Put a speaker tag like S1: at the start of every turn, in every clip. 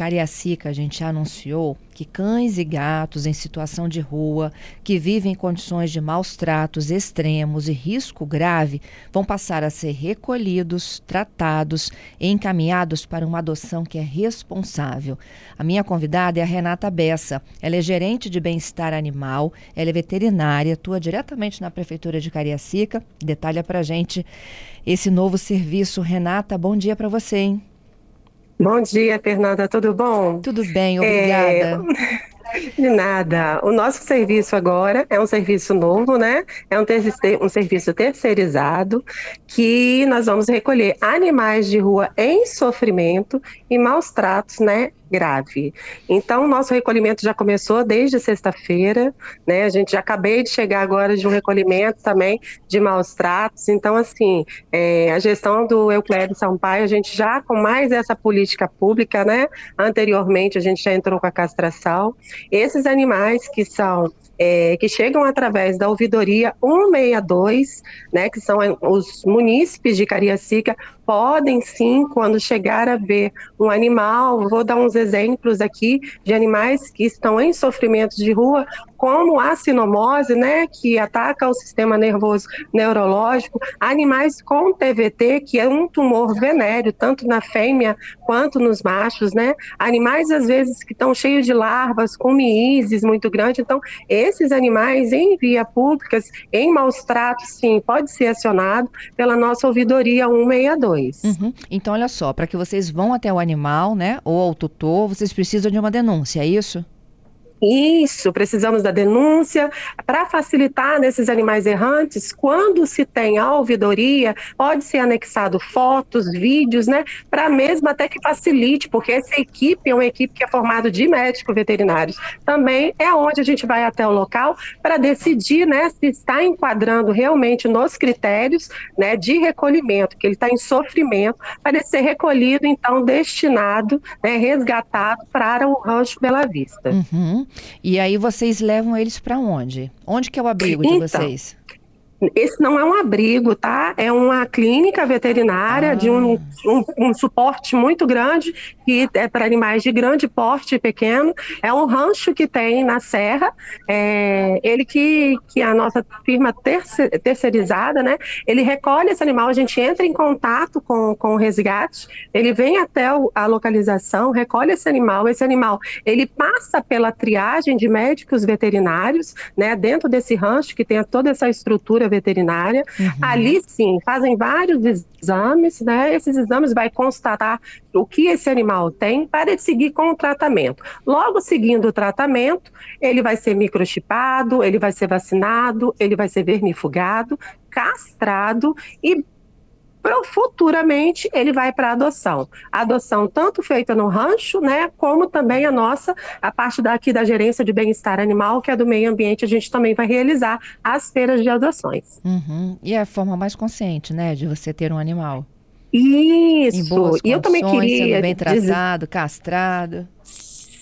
S1: Cariacica, a gente anunciou que cães e gatos em situação de rua, que vivem em condições de maus tratos extremos e risco grave, vão passar a ser recolhidos, tratados e encaminhados para uma adoção que é responsável. A minha convidada é a Renata Bessa. Ela é gerente de bem-estar animal, ela é veterinária, atua diretamente na Prefeitura de Cariacica. Detalha para gente esse novo serviço. Renata, bom dia para você, hein?
S2: Bom dia, Fernanda, tudo bom?
S1: Tudo bem, obrigada.
S2: É... De nada. O nosso serviço agora é um serviço novo, né? É um, ter um serviço terceirizado que nós vamos recolher animais de rua em sofrimento e maus tratos, né? Grave. Então, nosso recolhimento já começou desde sexta-feira, né? A gente já acabei de chegar agora de um recolhimento também de maus tratos. Então, assim, é, a gestão do Euclério Sampaio, a gente já com mais essa política pública, né? Anteriormente, a gente já entrou com a castração. Esses animais que são é, que chegam através da ouvidoria 162, né, que são os munícipes de Cariacica, podem sim, quando chegar a ver um animal, vou dar uns exemplos aqui de animais que estão em sofrimento de rua, como a sinomose, né, que ataca o sistema nervoso neurológico, animais com TVT, que é um tumor venéreo, tanto na fêmea quanto nos machos, né, animais às vezes que estão cheios de larvas, com miíses muito grande, então esses animais em via públicas, em maus tratos, sim, pode ser acionado pela nossa ouvidoria 162.
S1: Uhum. Então, olha só, para que vocês vão até o animal, né, ou ao tutor, vocês precisam de uma denúncia, é isso?
S2: Isso, precisamos da denúncia para facilitar nesses animais errantes. Quando se tem a ouvidoria, pode ser anexado fotos, vídeos, né? Para mesmo até que facilite, porque essa equipe é uma equipe que é formada de médicos veterinários. Também é onde a gente vai até o local para decidir, né, se está enquadrando realmente nos critérios, né, de recolhimento, que ele está em sofrimento, para ele ser recolhido, então destinado, né, resgatado para o rancho Bela Vista.
S1: Uhum. E aí vocês levam eles para onde? Onde que é o abrigo então, de vocês?
S2: Esse não é um abrigo, tá? É uma clínica veterinária ah. de um, um, um, suporte muito grande, que é para animais de grande porte e pequeno. É um rancho que tem na Serra. É, ele que, que é a nossa firma terceirizada, né? Ele recolhe esse animal, a gente entra em contato com, com o resgate, ele vem até o, a localização, recolhe esse animal. Esse animal, ele passa pela triagem de médicos veterinários, né? Dentro desse rancho que tem toda essa estrutura veterinária. Uhum. Ali sim, fazem vários exames, né? Esses exames vai constatar o que esse animal tem para seguir com o tratamento. Logo seguindo o tratamento, ele vai ser microchipado, ele vai ser vacinado, ele vai ser vermifugado, castrado e futuramente ele vai para adoção. A adoção tanto feita no rancho, né, como também a nossa, a parte daqui da gerência de bem-estar animal, que é do meio ambiente, a gente também vai realizar as feiras de adoções.
S1: Uhum. E é a forma mais consciente, né, de você ter um animal.
S2: Isso.
S1: e eu também queria sendo bem tratado, dizer... castrado.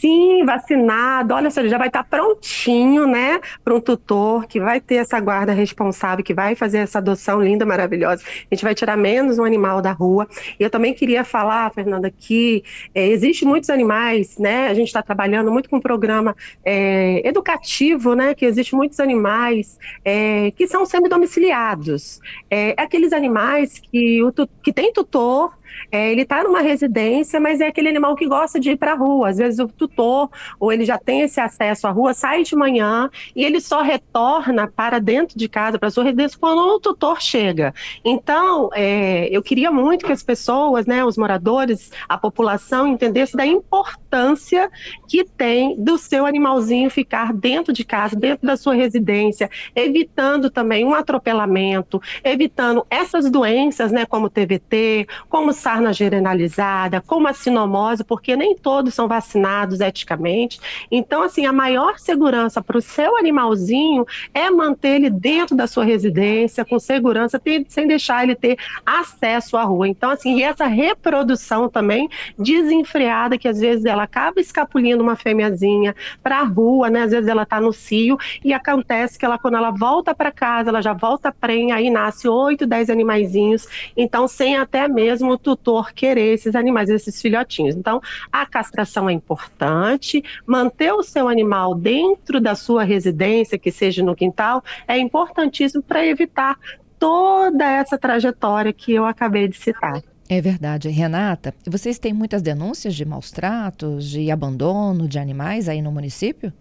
S2: Sim, vacinado. Olha só, ele já vai estar prontinho, né, para um tutor que vai ter essa guarda responsável, que vai fazer essa adoção linda, maravilhosa. A gente vai tirar menos um animal da rua. E eu também queria falar, Fernanda, que é, existe muitos animais, né? A gente está trabalhando muito com um programa é, educativo, né? Que existe muitos animais é, que são semi-domiciliados. É, aqueles animais que, o, que tem tutor é, ele está numa residência, mas é aquele animal que gosta de ir para a rua. Às vezes o tutor, ou ele já tem esse acesso à rua, sai de manhã e ele só retorna para dentro de casa, para sua residência, quando o tutor chega. Então, é, eu queria muito que as pessoas, né, os moradores, a população entendesse da importância que tem do seu animalzinho ficar dentro de casa, dentro da sua residência, evitando também um atropelamento, evitando essas doenças, né, como TVT, como sarna generalizada, como a sinomose, porque nem todos são vacinados eticamente. Então, assim, a maior segurança para o seu animalzinho é manter ele dentro da sua residência, com segurança, sem deixar ele ter acesso à rua. Então, assim, e essa reprodução também desenfreada, que às vezes ela acaba escapulindo uma fêmeazinha para a rua, né? Às vezes ela está no cio e acontece que ela, quando ela volta para casa, ela já volta prenha, aí nasce oito, dez animaizinhos, então sem até mesmo tutor querer esses animais, esses filhotinhos. Então, a castração é importante, manter o seu animal dentro da sua residência, que seja no quintal, é importantíssimo para evitar toda essa trajetória que eu acabei de citar.
S1: É verdade. Renata, vocês têm muitas denúncias de maus tratos, de abandono de animais aí no município?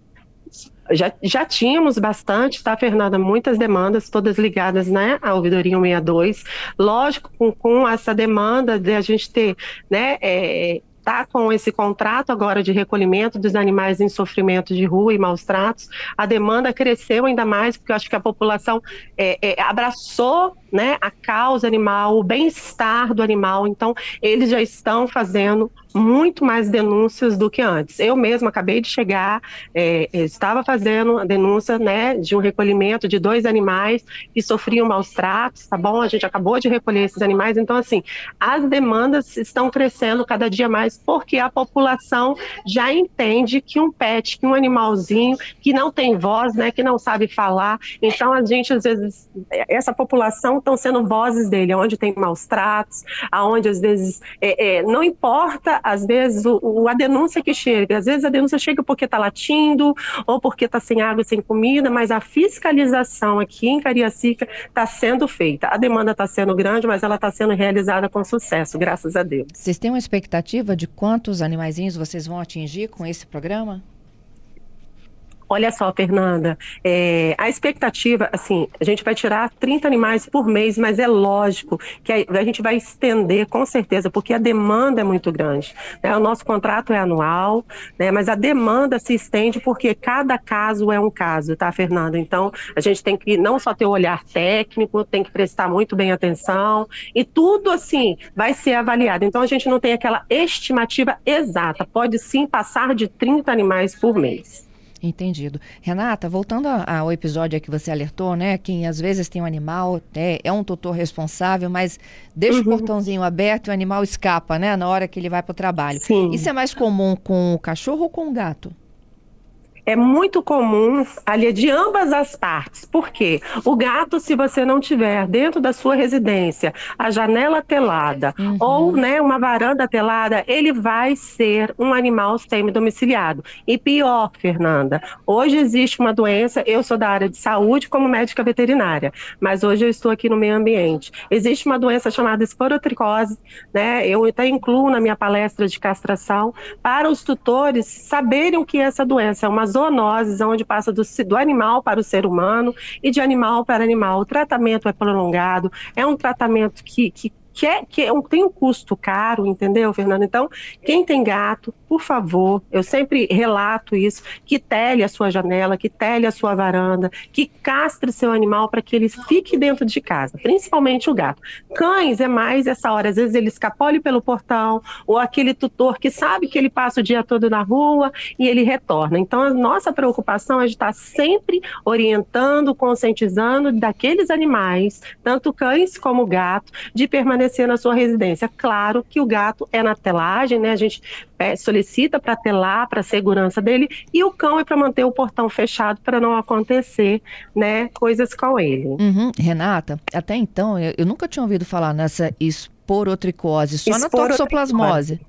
S2: Já, já tínhamos bastante, tá, Fernanda? Muitas demandas, todas ligadas né, à ouvidoria 162. Lógico, com, com essa demanda de a gente ter né, é, está com esse contrato agora de recolhimento dos animais em sofrimento de rua e maus tratos, a demanda cresceu ainda mais, porque eu acho que a população é, é, abraçou né, a causa animal, o bem-estar do animal, então eles já estão fazendo muito mais denúncias do que antes. Eu mesma acabei de chegar, é, estava fazendo a denúncia né, de um recolhimento de dois animais que sofriam maus tratos, tá bom? A gente acabou de recolher esses animais, então assim, as demandas estão crescendo cada dia mais porque a população já entende que um pet, que um animalzinho que não tem voz, né, que não sabe falar, então a gente às vezes essa população estão sendo vozes dele, onde tem maus tratos, aonde às vezes é, é, não importa às vezes o, o, a denúncia que chega, às vezes a denúncia chega porque está latindo ou porque está sem água, sem comida, mas a fiscalização aqui em Cariacica está sendo feita. A demanda está sendo grande, mas ela está sendo realizada com sucesso, graças a Deus.
S1: Vocês têm uma expectativa de quantos animaizinhos vocês vão atingir com esse programa?
S2: Olha só, Fernanda, é, a expectativa, assim, a gente vai tirar 30 animais por mês, mas é lógico que a, a gente vai estender, com certeza, porque a demanda é muito grande. Né? O nosso contrato é anual, né? mas a demanda se estende porque cada caso é um caso, tá, Fernanda? Então, a gente tem que não só ter o olhar técnico, tem que prestar muito bem atenção, e tudo, assim, vai ser avaliado. Então, a gente não tem aquela estimativa exata, pode sim passar de 30 animais por mês.
S1: Entendido. Renata, voltando ao episódio que você alertou, né? Que às vezes tem um animal, é, é um tutor responsável, mas deixa uhum. o portãozinho aberto e o animal escapa, né? Na hora que ele vai para o trabalho. Sim. Isso é mais comum com o cachorro ou com o gato?
S2: É muito comum ali de ambas as partes. Por quê? O gato, se você não tiver dentro da sua residência a janela telada uhum. ou né, uma varanda telada, ele vai ser um animal semi-domiciliado. E pior, Fernanda, hoje existe uma doença, eu sou da área de saúde como médica veterinária, mas hoje eu estou aqui no meio ambiente. Existe uma doença chamada esporotricose, né? Eu até incluo na minha palestra de castração para os tutores saberem o que é essa doença. É uma zoonoses, onde passa do, do animal para o ser humano e de animal para animal. O tratamento é prolongado, é um tratamento que, que que, é, que é um, tem um custo caro, entendeu, Fernando? Então, quem tem gato, por favor, eu sempre relato isso, que tele a sua janela, que tele a sua varanda, que castre seu animal para que ele fique dentro de casa, principalmente o gato. Cães é mais essa hora, às vezes ele escapole pelo portão, ou aquele tutor que sabe que ele passa o dia todo na rua e ele retorna. Então, a nossa preocupação é de estar sempre orientando, conscientizando daqueles animais, tanto cães como gato, de permanecer na sua residência. Claro que o gato é na telagem, né? A gente solicita para telar, para a segurança dele, e o cão é para manter o portão fechado para não acontecer, né, coisas com ele.
S1: Uhum. Renata, até então eu, eu, nunca tinha ouvido falar nessa esporotricose, só na toxoplasmose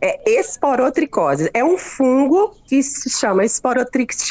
S2: é esporotricose. É um fungo que se chama Sporotrix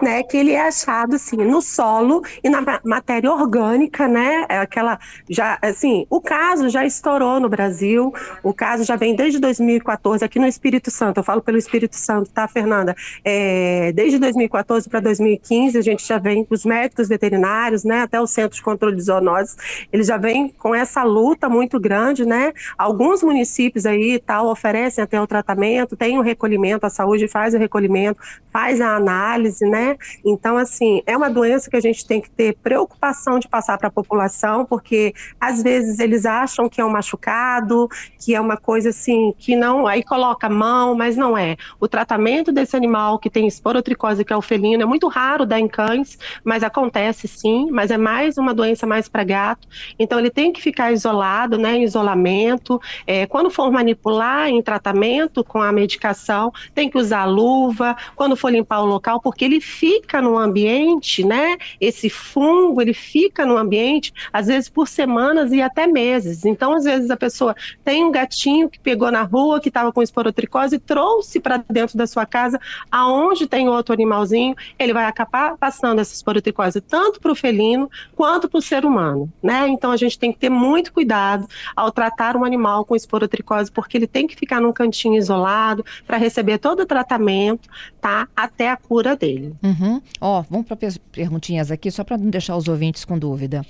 S2: né? Que ele é achado assim no solo e na matéria orgânica, né? É aquela já assim, o caso já estourou no Brasil. O caso já vem desde 2014 aqui no Espírito Santo. Eu falo pelo Espírito Santo, tá, Fernanda? É, desde 2014 para 2015 a gente já vem os médicos veterinários, né? Até o Centro de Controle de Zoonoses, eles já vêm com essa luta muito grande, né? Alguns municípios aí tal oferecem oferecem até o tratamento, tem o recolhimento, a saúde faz o recolhimento, faz a análise, né? Então, assim, é uma doença que a gente tem que ter preocupação de passar para a população, porque às vezes eles acham que é um machucado, que é uma coisa assim, que não, aí coloca a mão, mas não é. O tratamento desse animal que tem esporotricose, que é o felino, é muito raro dar em cães, mas acontece sim, mas é mais uma doença mais para gato. Então, ele tem que ficar isolado, né, em isolamento. É, quando for manipular, em tratamento com a medicação, tem que usar luva, quando for limpar o local, porque ele fica no ambiente, né? Esse fungo, ele fica no ambiente, às vezes por semanas e até meses. Então, às vezes a pessoa tem um gatinho que pegou na rua, que estava com esporotricose trouxe para dentro da sua casa, aonde tem outro animalzinho, ele vai acabar passando essa esporotricose tanto para o felino quanto para o ser humano, né? Então a gente tem que ter muito cuidado ao tratar um animal com esporotricose, porque ele tem que ficar num cantinho isolado para receber todo o tratamento, tá? Até a cura dele.
S1: Uhum. Ó, vamos para perguntinhas aqui, só para não deixar os ouvintes com dúvida.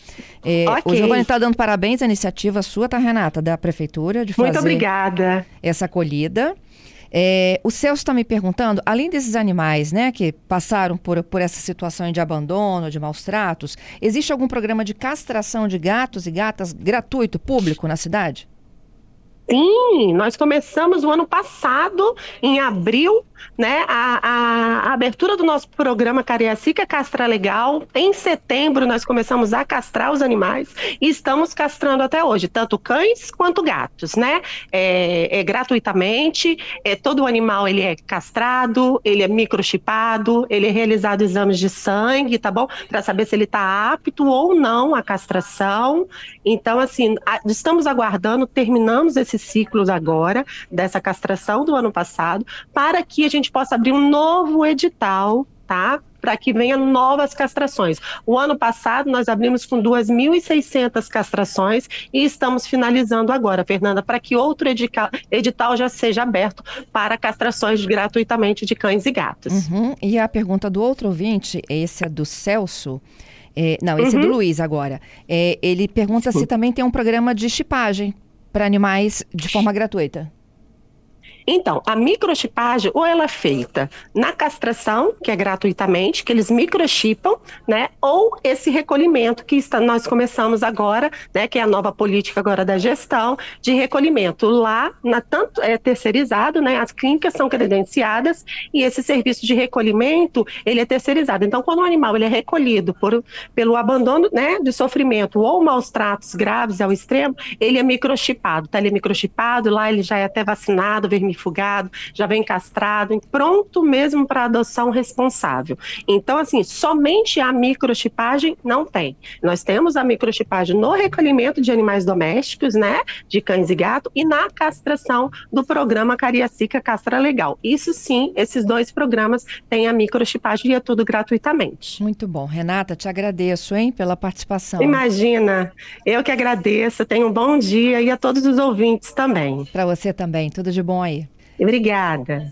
S1: É, okay. O Giovanni está dando parabéns à iniciativa sua, tá, Renata, da prefeitura, de fazer
S2: Muito obrigada.
S1: essa acolhida. É, o Celso está me perguntando, além desses animais, né, que passaram por, por essa situação de abandono, de maus tratos, existe algum programa de castração de gatos e gatas gratuito, público na cidade?
S2: Sim, nós começamos o ano passado, em abril, né, a, a, a, abertura do nosso programa Cariacica Castra Legal. Em setembro, nós começamos a castrar os animais e estamos castrando até hoje, tanto cães quanto gatos, né? É, é gratuitamente, é, todo animal ele é castrado, ele é microchipado, ele é realizado exames de sangue, tá bom? Para saber se ele está apto ou não à castração. Então, assim, a, estamos aguardando, terminamos esses ciclos agora, dessa castração do ano passado, para que a gente possa abrir um novo edital, tá? Para que venha novas castrações. O ano passado nós abrimos com 2.600 castrações e estamos finalizando agora, Fernanda, para que outro edital, edital já seja aberto para castrações gratuitamente de cães e gatos.
S1: Uhum. E a pergunta do outro ouvinte, esse é do Celso. É, não, esse uhum. é do uhum. Luiz agora. É, ele pergunta se também tem um programa de chipagem para animais de forma gratuita.
S2: Então, a microchipagem, ou ela é feita na castração, que é gratuitamente, que eles microchipam, né? Ou esse recolhimento que está, nós começamos agora, né? Que é a nova política agora da gestão de recolhimento. Lá, na, tanto é terceirizado, né? As clínicas são credenciadas e esse serviço de recolhimento, ele é terceirizado. Então, quando o animal ele é recolhido por, pelo abandono, né? De sofrimento ou maus tratos graves ao extremo, ele é microchipado, tá? Ele é microchipado, lá ele já é até vacinado, vermelho vermifugado, já vem castrado, pronto mesmo para adoção responsável. Então, assim, somente a microchipagem não tem. Nós temos a microchipagem no recolhimento de animais domésticos, né, de cães e gato, e na castração do programa Cariacica Castra Legal. Isso sim, esses dois programas têm a microchipagem e é tudo gratuitamente.
S1: Muito bom. Renata, te agradeço, hein, pela participação.
S2: Imagina, eu que agradeço, tenha um bom dia e a todos os ouvintes também.
S1: Para você também, tudo de bom aí.
S2: Obrigada.